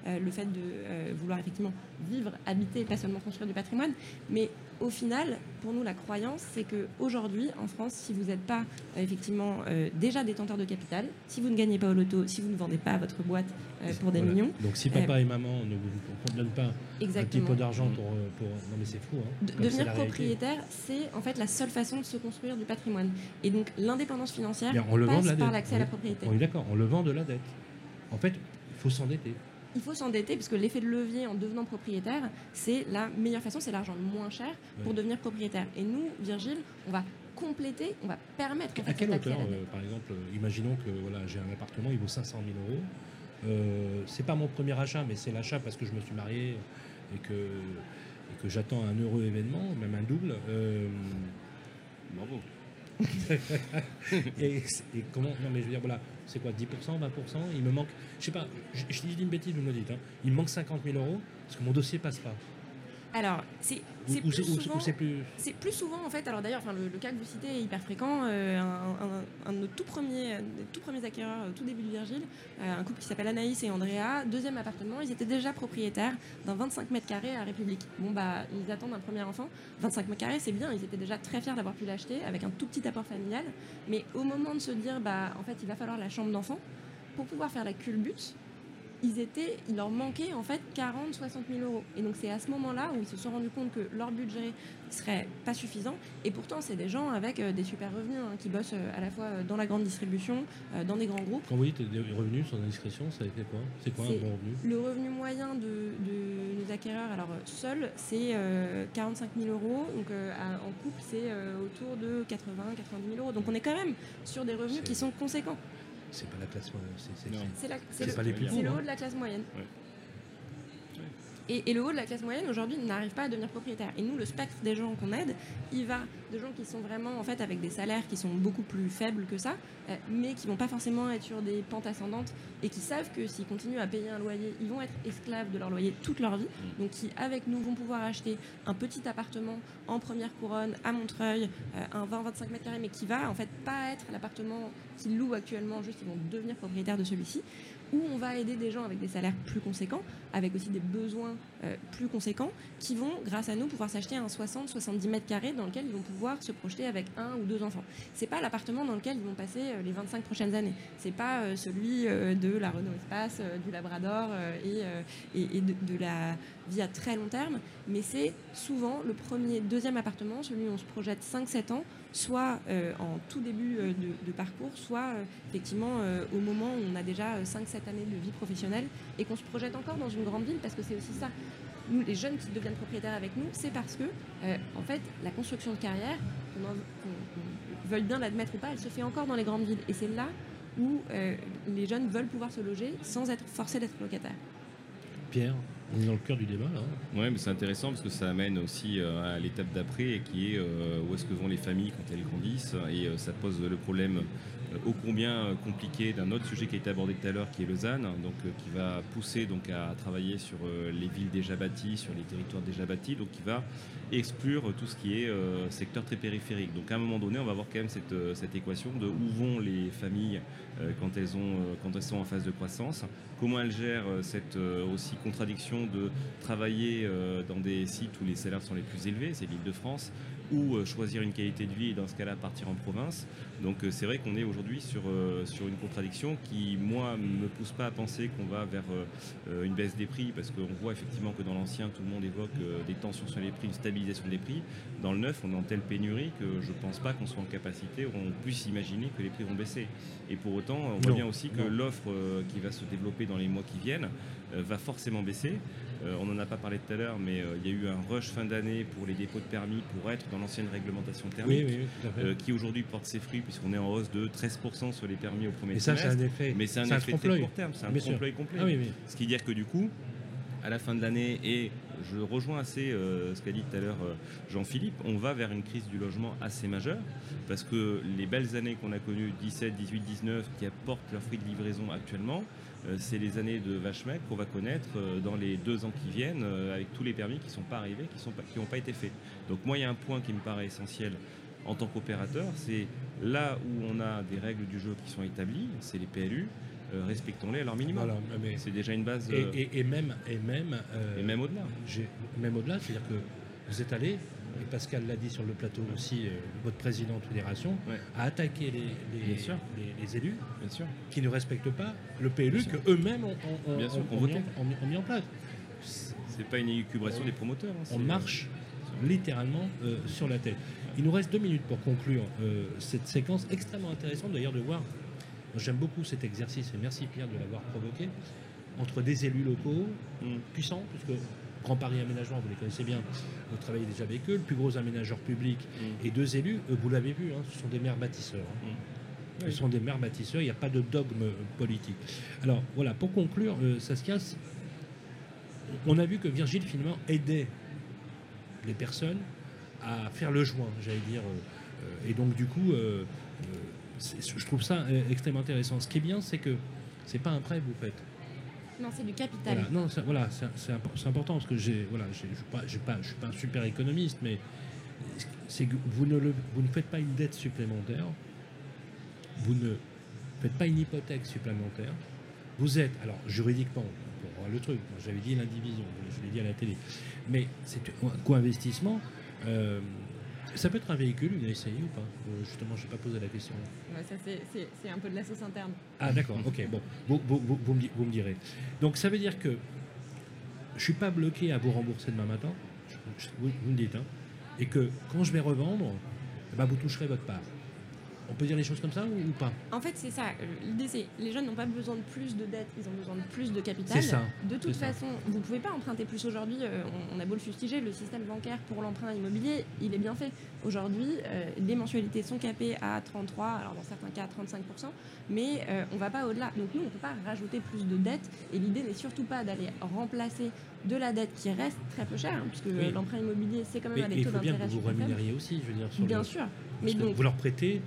euh, le fait de euh, vouloir effectivement vivre, habiter, pas seulement construire du patrimoine. Mais au final, pour nous, la croyance, c'est que aujourd'hui, en France, si vous n'êtes pas euh, effectivement euh, déjà détenteur de capital, si vous ne gagnez pas au loto, si vous ne vendez pas votre boîte euh, pour des Voilà. millions, Donc si papa et maman ne vous donnent pas un petit exactement. peu d'argent pour, euh, pour. Non, mais c'est fou. Hein, De- devenir propriétaire, c'est en fait la seule façon de se construire du patrimoine. Et donc l'indépendance financière Bien, on le vend la par l'accès à la propriété. On est d'accord, on le vend de la dette. En fait, il faut s'endetter. Il faut s'endetter parce que l'effet de levier en devenant propriétaire, c'est la meilleure façon, c'est l'argent le moins cher pour Ouais. devenir propriétaire. Et nous, Virgile, on va compléter, on va permettre en À quelle hauteur, à la dette. euh, par exemple, euh, imaginons que voilà, j'ai un appartement, il vaut 500 000 euros. Euh, c'est pas mon premier achat, mais c'est l'achat parce que je me suis marié et que, et que j'attends un heureux événement, même un double. Euh, Bravo. et, comment Non, mais je veux dire, voilà, c'est quoi 10%, 20% Il me manque, je sais pas, je, dis une bêtise, vous me dites, hein, il me manque 50 000 euros parce que mon dossier passe pas. Alors, c'est plus, souvent- plus. souvent, en fait, alors d'ailleurs, enfin, le, le cas que vous citez est hyper fréquent. euh, un, un- un de nos tout premiers, tout premiers acquéreurs au tout début de Virgile, euh, un couple qui s'appelle Anaïs et Andrea, deuxième appartement, ils étaient déjà propriétaires d'un 25 mètres carrés à République. Bon, bah, ils attendent un premier enfant. 25 mètres carrés, c'est bien, ils étaient déjà très fiers d'avoir pu l'acheter avec un tout petit apport familial. Mais au moment de se dire, bah, en fait, il va falloir la chambre d'enfant, pour pouvoir faire la culbute, ils étaient, il leur manquait en fait 40, 60 000 euros. Et donc c'est à ce moment-là où ils se sont rendus compte que leur budget serait pas suffisant. Et pourtant, c'est des gens avec euh, des super revenus hein, qui bossent euh, à la fois euh, dans la grande distribution, dans des grands groupes. Quand vous dites des revenus sans indiscrétion, ça a été quoi? C'est quoi un bon revenu? Le revenu moyen de, de nos acquéreurs, alors seul, c'est euh, 45 000 euros. Donc euh, en couple, c'est euh, autour de 80, 90 000 euros. Donc on est quand même sur des revenus qui sont conséquents. C'est pas la classe moyenne. c'est- pas les plus c'est le haut hein. de la classe moyenne. Ouais. Et, et le haut de la classe moyenne aujourd'hui n'arrive pas à devenir propriétaire. Et nous, le spectre des gens qu'on aide, il va de gens qui sont vraiment en fait avec des salaires qui sont beaucoup plus faibles que ça, euh, mais qui vont pas forcément être sur des pentes ascendantes et qui savent que s'ils continuent à payer un loyer, ils vont être esclaves de leur loyer toute leur vie. Donc qui avec nous vont pouvoir acheter un petit appartement en première couronne à Montreuil, euh, un 20-25 mètres carrés, mais qui va en fait pas être l'appartement qu'ils louent actuellement, juste ils vont devenir propriétaires de celui-ci où on va aider des gens avec des salaires plus conséquents, avec aussi des besoins euh, plus conséquents, qui vont, grâce à nous, pouvoir s'acheter un 60-70 mètres carrés dans lequel ils vont pouvoir se projeter avec un ou deux enfants. C'est pas l'appartement dans lequel ils vont passer euh, les 25 prochaines années. C'est pas euh, celui de la Renault Espace, du Labrador et de, de la vie à très long terme, mais c'est souvent le premier, deuxième appartement, celui où on se projette 5-7 ans, soit euh, en tout début euh, de, parcours, soit euh, effectivement au moment où on a déjà 5-7 années de vie professionnelle et qu'on se projette encore dans une grande ville, parce que c'est aussi ça. Nous, les jeunes qui deviennent propriétaires avec nous, c'est parce que, en fait, la construction de carrière, qu'on qu'on- veuille bien l'admettre ou pas, elle se fait encore dans les grandes villes. Et c'est là où les jeunes veulent pouvoir se loger sans être forcés d'être locataires. Pierre, on est dans le cœur du débat là. hein. Ouais, mais c'est intéressant parce que ça amène aussi euh, à l'étape d'après, qui est euh, où est-ce que vont les familles quand elles grandissent, et euh, ça pose le problème ô combien euh, compliqué d'un autre sujet qui a été abordé tout à l'heure, qui est Lausanne, donc euh, qui va pousser donc à travailler sur euh, les villes déjà bâties, sur les territoires déjà bâtis, donc qui va exclure tout ce qui est euh, secteur très périphérique. Donc à un moment donné, on va avoir quand même cette, euh, équation de où vont les familles euh, quand elles euh, sont en phase de croissance, comment elles gèrent euh, cette euh, aussi contradiction de travailler euh, dans des sites où les salaires sont les plus élevés, c'est l'île de France, ou euh, choisir une qualité de vie et dans ce cas-là partir en province. Donc euh, c'est vrai qu'on est aujourd'hui sur, euh, sur une contradiction qui, moi, me pousse pas à penser qu'on va vers une baisse des prix, parce qu'on voit effectivement que dans l'ancien, tout le monde évoque des tensions sur les prix, une stabilisation des prix. Dans le neuf, on est en telle pénurie que je pense pas qu'on soit en capacité, ou on puisse imaginer que les prix vont baisser. Et pour autant, on voit bien aussi que l'offre qui va se développer dans les mois qui viennent va forcément baisser. Euh, on n'en a pas parlé tout à l'heure, mais euh, il y a eu un rush fin d'année pour les dépôts de permis pour être dans l'ancienne réglementation thermique, Oui, oui, oui, tout à fait. euh, qui aujourd'hui porte ses fruits puisqu'on est en hausse de 13% sur les permis au premier Et ça, c'est trimestre. un effet. mais c'est un effet très court terme, c'est un trompe-l'œil complet. Ah oui, oui. Ce qui veut dire que du coup, à la fin de l'année, et je rejoins assez euh, ce qu'a dit tout à l'heure euh, Jean-Philippe, on va vers une crise du logement assez majeure, parce que les belles années qu'on a connues, 17, 18, 19, qui apportent leurs fruits de livraison actuellement, c'est les années de vache maigre qu'on va connaître euh, dans les deux ans qui viennent, euh, avec tous les permis qui ne sont pas arrivés, qui n'ont pas, qui ont pas été faits. Donc moi, il y a un point qui me paraît essentiel en tant qu'opérateur, c'est là où on a des règles du jeu qui sont établies, c'est les PLU, euh, respectons-les à leur minimum. Voilà, mais- C'est déjà une base. et, euh, et- et même, et même, euh, et même au-delà. j'ai- même au-delà, c'est-à-dire que vous êtes allé, et Pascal l'a dit sur le plateau aussi, euh, votre président de fédération, Ouais. a attaqué les, les- Bien sûr. les- les élus Bien sûr. qui ne respectent pas le PLU qu'eux-mêmes ont, mis, en, place. C'est pas une élucubration des promoteurs. hein, On marche littéralement euh, sur la tête. Il nous reste deux minutes pour conclure euh, cette séquence extrêmement intéressante d'ailleurs de voir. J'aime beaucoup cet exercice et merci Pierre de l'avoir provoqué entre des élus locaux Mm. puissants, puisque Grand Paris Aménagement, vous les connaissez bien, vous travaillez déjà avec eux, le plus gros aménageur public Mm. et deux élus, vous l'avez vu, hein, ce sont des maires bâtisseurs. hein. Ce sont des maires bâtisseurs, il n'y a pas de dogme euh, politique. Alors voilà, pour conclure, euh, on a vu que Virgile finalement aidait les personnes à faire le joint, j'allais dire. euh, euh, et donc du coup, euh, je trouve ça extrêmement intéressant. Ce qui est bien, c'est que c'est pas un prêt que vous faites. Non, c'est du capital. Voilà, non, voilà, c'est c'est impor- c'est important parce que j'ai, voilà, je suis pas, pas, je suis pas un super économiste, mais c'est que vous ne, le- vous ne faites pas une dette supplémentaire, vous ne faites pas une hypothèque supplémentaire. Vous êtes, alors juridiquement, le truc, j'avais dit l'indivision, je l'ai dit à la télé, mais c'est un co-investissement. euh, ça peut être un véhicule, une SCI ou pas Euh, Justement, je n'ai pas posé la question. Ouais, ça, c'est- un peu de la sauce interne. Ah d'accord, ok, bon, vous, vous- vous- vous me, di- vous me direz. Donc ça veut dire que je suis pas bloqué à vous rembourser demain matin, je- je- vous, vous me dites, hein, et que quand je vais revendre, eh ben, vous toucherez votre part. On peut dire les choses comme ça ou, ou pas? En fait, c'est ça. Euh, L'idée, c'est les jeunes n'ont pas besoin de plus de dettes, ils ont besoin de plus de capital. C'est ça, De toute ça. façon, vous ne pouvez pas emprunter plus aujourd'hui. euh, on, on a beau le fustiger, le système bancaire pour l'emprunt immobilier, il est bien fait. Aujourd'hui, euh, les mensualités sont capées à 33, alors dans certains cas à 35%, mais euh, on ne va pas au-delà. Donc nous, on ne peut pas rajouter plus de dettes. Et l'idée n'est surtout pas d'aller remplacer de la dette qui reste très peu chère, hein, puisque euh, Oui. l'emprunt immobilier, c'est quand même Mais à des il taux faut bien que d'intérêt vous vous super faibles. rémunériez aussi, je veux dire. Sur Bien le- sûr. parce Mais donc, vous leur prêtez, euh,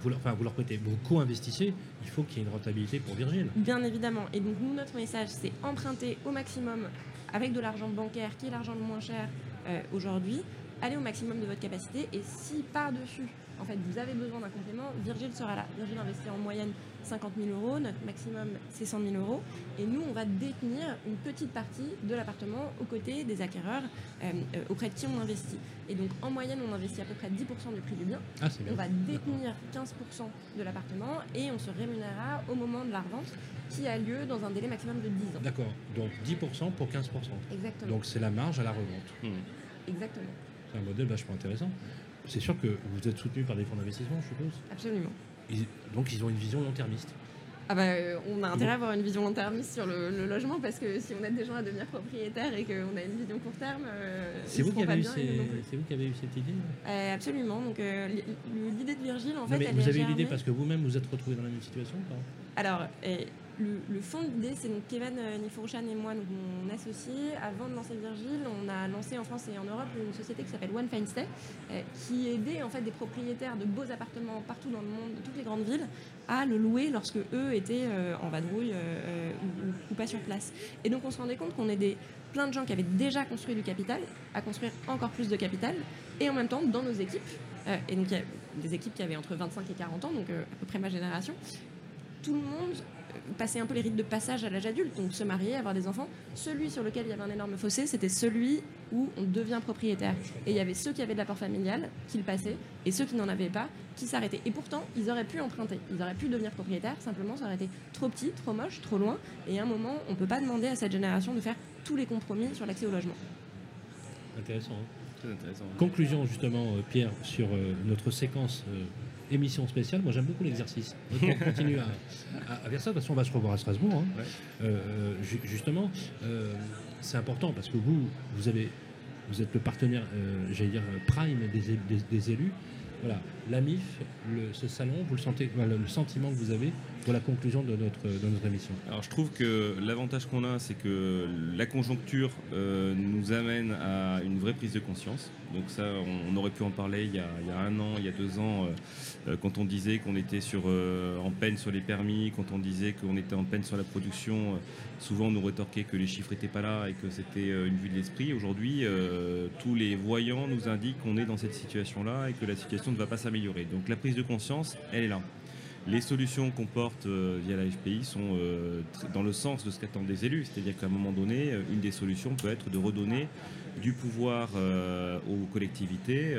vous leur, enfin vous leur prêtez, vous co-investissez, il faut qu'il y ait une rentabilité pour Virgile. Bien évidemment. Et donc, notre message, c'est emprunter au maximum avec de l'argent bancaire, qui est l'argent le moins cher euh, aujourd'hui. Allez au maximum de votre capacité. Et si par-dessus, en fait, vous avez besoin d'un complément, Virgile sera là. Virgile investit en moyenne 50 000 euros. Notre maximum, c'est 100 000 euros. Et nous, on va détenir une petite partie de l'appartement aux côtés des acquéreurs euh, euh, auprès de qui on investit. Et donc, en moyenne, on investit à peu près 10% du prix du bien. Ah. On va détenir 15% de l'appartement et on se rémunérera au moment de la revente qui a lieu dans un délai maximum de 10 ans. D'accord, donc 10% pour 15%. Exactement. Donc c'est la marge à la revente. Exactement. C'est un modèle vachement intéressant. C'est sûr que vous êtes soutenu par des fonds d'investissement, je suppose. Absolument. Ils- donc ils ont une vision long-termiste. Ah bah, euh, on a intérêt à avoir une vision long-termiste sur le, le logement parce que si on aide des gens à devenir propriétaires et qu'on a une vision court terme, euh, C'est vous, qui avez eu ces- vous qui avez eu cette idée Euh, absolument. Donc euh, li- l'idée de Virgile, en Non, fait, mais elle Vous est avez eu l'idée parce que vous-même vous êtes retrouvé dans la même situation ou pas? Alors, le, le fond de l'idée, c'est donc Kevin euh, Nifourchan et moi, donc mon associé. Avant de lancer Virgile, on a lancé en France et en Europe une société qui s'appelle One Fine Stay, euh, qui aidait en fait des propriétaires de beaux appartements partout dans le monde, de toutes les grandes villes, à le louer lorsque eux étaient euh, en vadrouille ou, ou- pas sur place. Et donc, on se rendait compte qu'on aidait plein de gens qui avaient déjà construit du capital à construire encore plus de capital, et en même temps dans nos équipes. et donc, il y a des équipes qui avaient entre 25 et 40 ans, donc à peu près ma génération tout le monde passait un peu les rites de passage à l'âge adulte, donc se marier, avoir des enfants. Celui sur lequel il y avait un énorme fossé, c'était celui où on devient propriétaire. Et il y avait ceux qui avaient de l'apport familial, qui le passaient, et ceux qui n'en avaient pas, qui s'arrêtaient. Et pourtant, ils auraient pu emprunter, ils auraient pu devenir propriétaires, simplement ça aurait été trop petit, trop moche, trop loin. Et à un moment, on ne peut pas demander à cette génération de faire tous les compromis sur l'accès au logement. Intéressant. hein. Très intéressant. Conclusion justement, euh, Pierre, sur euh, notre séquence euh, émission spéciale. Moi j'aime beaucoup l'exercice. On continue à, à- à faire ça. De toute façon, on va se revoir à Strasbourg. hein. Ouais. Euh, euh, ju- justement, euh, c'est important parce que vous, vous avez, vous êtes le partenaire, euh, j'allais dire prime des- des élus. Voilà, la MIF, ce salon, vous le sentez, le sentiment que vous avez pour la conclusion de notre, de notre émission. Alors je trouve que l'avantage qu'on a, c'est que la conjoncture euh, nous amène à une vraie prise de conscience. Donc ça, on, aurait pu en parler il y a, un an, il y a deux ans, euh, euh, quand on disait qu'on était sur, en peine sur les permis, quand on disait qu'on était en peine sur la production. souvent, on nous rétorquait que les chiffres n'étaient pas là et que c'était une vue de l'esprit. Aujourd'hui, tous les voyants nous indiquent qu'on est dans cette situation-là et que la situation ne va pas s'améliorer. Donc la prise de conscience, elle est là. Les solutions qu'on porte euh, via la FPI sont euh, dans le sens de ce qu'attendent les élus, c'est-à-dire qu'à un moment donné, euh, une des solutions peut être de redonner du pouvoir euh, aux collectivités.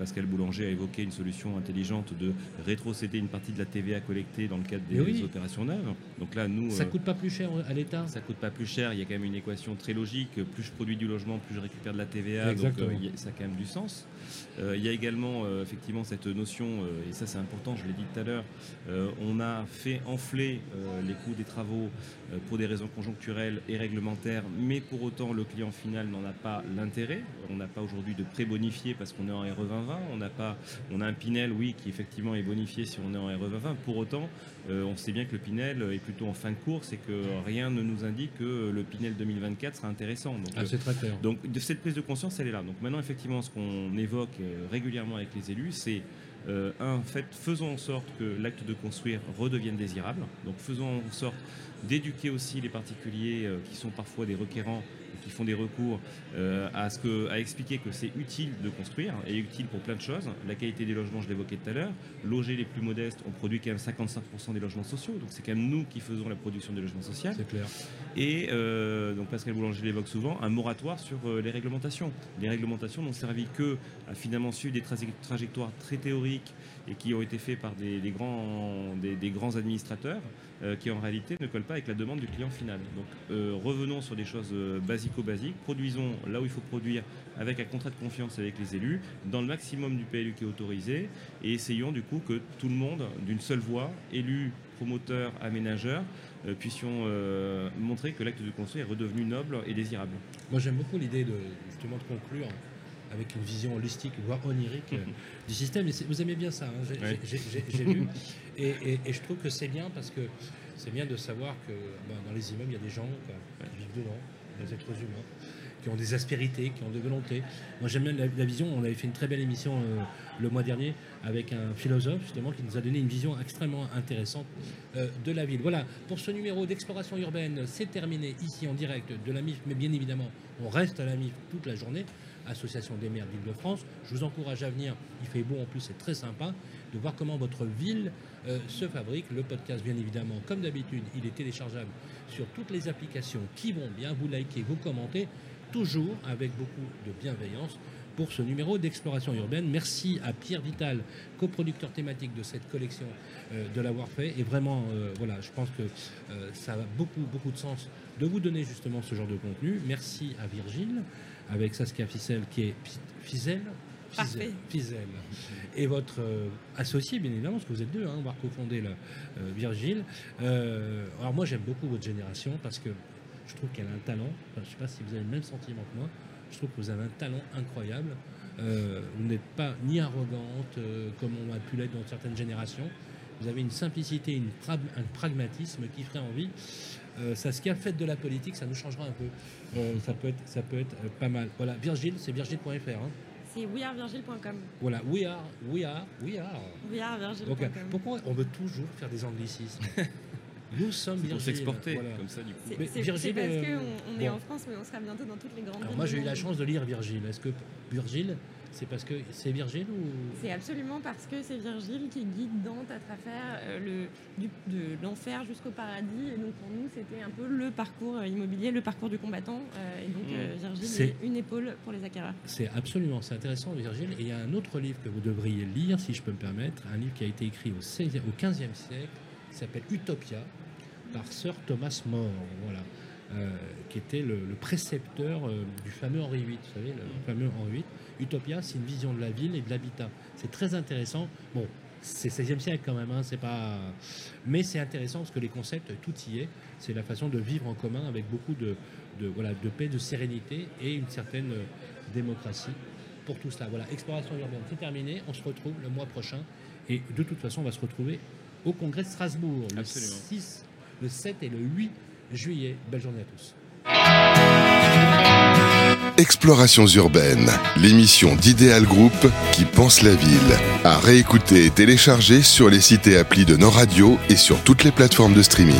Pascal Boulanger a évoqué une solution intelligente de rétrocéder une partie de la TVA collectée dans le cadre des oui. opérations neuves. Donc là, nous, Ça coûte pas plus cher à l'État ça coûte pas plus cher, il y a quand même une équation très logique. Plus je produis du logement, plus je récupère de la TVA. Exactement. Donc ça a quand même du sens. Euh, il y a également euh, effectivement cette notion, euh, et ça c'est important, je l'ai dit tout à l'heure, on a fait enfler les coûts des travaux pour des raisons conjoncturelles et réglementaires, mais pour autant le client final n'en n'a pas l'intérêt. On n'a pas aujourd'hui de pré-bonifié parce qu'on est en RE 2020. On on a un Pinel, oui, qui effectivement est bonifié si on est en RE 2020. Pour autant, euh, on sait bien que le Pinel est plutôt en fin de course et que rien ne nous indique que le Pinel 2024 sera intéressant. Donc, Ah, très clair. donc de cette prise de conscience, elle est là. Donc maintenant, effectivement, ce qu'on évoque euh, régulièrement avec les élus, c'est euh, un fait, faisons en sorte que l'acte de construire redevienne désirable. Donc faisons en sorte d'éduquer aussi les particuliers euh, qui sont parfois des requérants qui font des recours euh, à, ce que, à expliquer que c'est utile de construire et utile pour plein de choses. La qualité des logements, je l'évoquais tout à l'heure. Loger les plus modestes, on produit quand même 55% des logements sociaux. Donc c'est quand même nous qui faisons la production des logements sociaux. C'est clair. Et euh, donc Pascal Boulanger l'évoque souvent, un moratoire sur euh, les réglementations. Les réglementations n'ont servi que à finalement suivre des traje- trajectoires très théoriques et qui ont été faits par des, des grands, des, des grands administrateurs euh, qui en réalité ne collent pas avec la demande du client final. Donc euh, revenons sur des choses euh, basico-basiques, produisons là où il faut produire avec un contrat de confiance avec les élus, dans le maximum du PLU qui est autorisé, et essayons du coup que tout le monde, d'une seule voix, élus, promoteurs, aménageurs, euh, puissions montrer que l'acte de construire est redevenu noble et désirable. Moi, j'aime beaucoup l'idée de justement de conclure avec une vision holistique, voire onirique euh, du système. Et vous aimez bien ça, hein, j'ai Ouais. lu. Et, je trouve que c'est bien parce que c'est bien de savoir que ben, dans les immeubles, il y a des gens quoi, qui vivent dedans, des êtres humains, qui ont des aspérités, qui ont des volontés. Moi, j'aime bien la, la vision. On avait fait une très belle émission euh, le mois dernier avec un philosophe, justement, qui nous a donné une vision extrêmement intéressante euh, de la ville. Voilà, pour ce numéro d'exploration urbaine, c'est terminé ici en direct de la MIF, mais bien évidemment, on reste à la MIF toute la journée, Association des maires d'Île-de-France. Je vous encourage à venir, il fait beau en plus, c'est très sympa, de voir comment votre ville euh, se fabrique. Le podcast, bien évidemment, comme d'habitude, il est téléchargeable sur toutes les applications qui vont bien. Vous likez, vous commentez, toujours avec beaucoup de bienveillance pour ce numéro d'exploration urbaine. Merci à Pierre Vital, coproducteur thématique de cette collection, euh, de l'avoir fait. Et vraiment, euh, voilà, je pense que ça a beaucoup, beaucoup de sens de vous donner justement ce genre de contenu. Merci à Virgile, avec Saskia Ficelle, qui est Fi- Fizel Parfait. Fizel. Et votre euh, associé, bien évidemment, parce que vous êtes deux, hein, on va cofonder le, euh, Virgile. Euh, alors moi, j'aime beaucoup votre génération parce que je trouve qu'elle a un talent. Enfin, je ne sais pas si vous avez le même sentiment que moi. Je trouve que vous avez un talent incroyable. Euh, vous n'êtes pas ni arrogante euh, comme on a pu l'être dans certaines générations. Vous avez une simplicité, une pra- un pragmatisme qui ferait envie. Euh, Saskia, faites de la politique, ça nous changera un peu. Euh, ça peut être, ça peut être euh, pas mal. Voilà, Virgile, c'est virgile.fr. Hein. C'est wearevirgile.com. Voilà, we are, we are, we are. Wearevirgile.com. Donc, euh, pourquoi on veut toujours faire des anglicismes Nous sommes C'est pour Virgile. s'exporter, voilà. comme ça du coup. C'est Virgile, parce euh, qu'on on est bon. en France, mais on sera bientôt dans toutes les grandes Alors villes moi j'ai eu la chance de lire Virgile. Est-ce que Virgile, c'est parce que c'est Virgile ou C'est absolument parce que c'est Virgile qui guide Dante à travers euh, le, du- de l'enfer jusqu'au paradis. Et donc pour nous, c'était un peu le parcours euh, immobilier, le parcours du combattant. Euh, et donc euh, Virgile C'est- est une épaule pour les acquéreurs. C'est absolument, c'est intéressant Virgile. Et il y a un autre livre que vous devriez lire, si je peux me permettre, un livre qui a été écrit au, 16e au 15e siècle, qui s'appelle Utopia, par Sir Thomas More, voilà, euh, qui était le, le précepteur euh, du fameux Henri VIII, vous savez, le fameux Henri VIII. Utopia, c'est une vision de la ville et de l'habitat. C'est très intéressant. Bon, c'est 16e siècle quand même, hein, c'est pas... mais c'est intéressant parce que les concepts, tout y est. C'est la façon de vivre en commun avec beaucoup de, de, voilà, de paix, de sérénité et une certaine euh, démocratie pour tout cela. Voilà, exploration urbaine, c'est terminé. On se retrouve le mois prochain. Et de toute façon, on va se retrouver au congrès de Strasbourg le Absolument. 6, le 7 et le 8 juillet. Belle journée à tous. Explorations urbaines, l'émission d'Idéal Group qui pense la ville. À réécouter et télécharger sur les sites et applis de nos radios et sur toutes les plateformes de streaming.